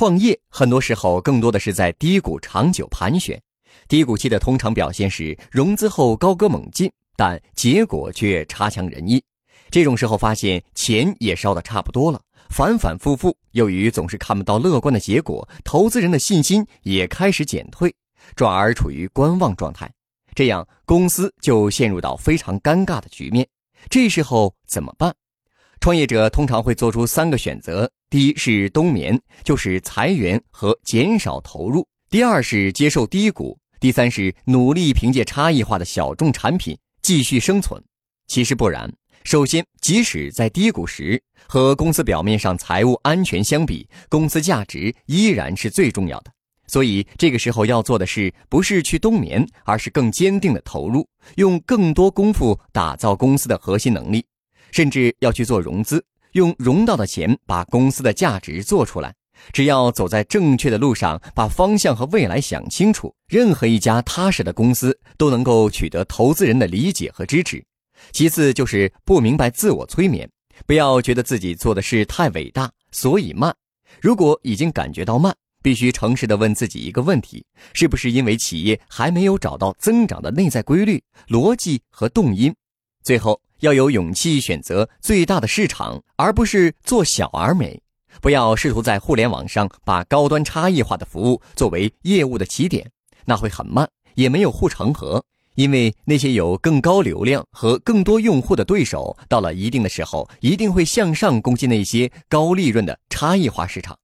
创业很多时候更多的是在低谷长久盘旋，低谷期的通常表现是融资后高歌猛进，但结果却差强人意。这种时候发现钱也烧得差不多了，反反复复，由于总是看不到乐观的结果，投资人的信心也开始减退，转而处于观望状态，这样公司就陷入到非常尴尬的局面。这时候怎么办？创业者通常会做出三个选择：第一是冬眠，就是裁员和减少投入；第二是接受低谷；第三是努力凭借差异化的小众产品继续生存。其实不然。首先，即使在低谷时，和公司表面上财务安全相比，公司价值依然是最重要的。所以，这个时候要做的是，不是去冬眠，而是更坚定的投入，用更多功夫打造公司的核心能力，甚至要去做融资，用融到的钱把公司的价值做出来。只要走在正确的路上，把方向和未来想清楚，任何一家踏实的公司都能够取得投资人的理解和支持。其次就是不明白自我催眠，不要觉得自己做的事太伟大，所以慢。如果已经感觉到慢，必须诚实的问自己一个问题：是不是因为企业还没有找到增长的内在规律、逻辑和动因？最后要有勇气选择最大的市场，而不是做小而美。不要试图在互联网上把高端差异化的服务作为业务的起点，那会很慢，也没有护城河。因为那些有更高流量和更多用户的对手，到了一定的时候，一定会向上攻击那些高利润的差异化市场。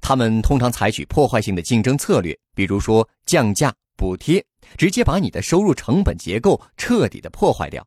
他们通常采取破坏性的竞争策略，比如说降价、补贴，直接把你的收入成本结构彻底的破坏掉。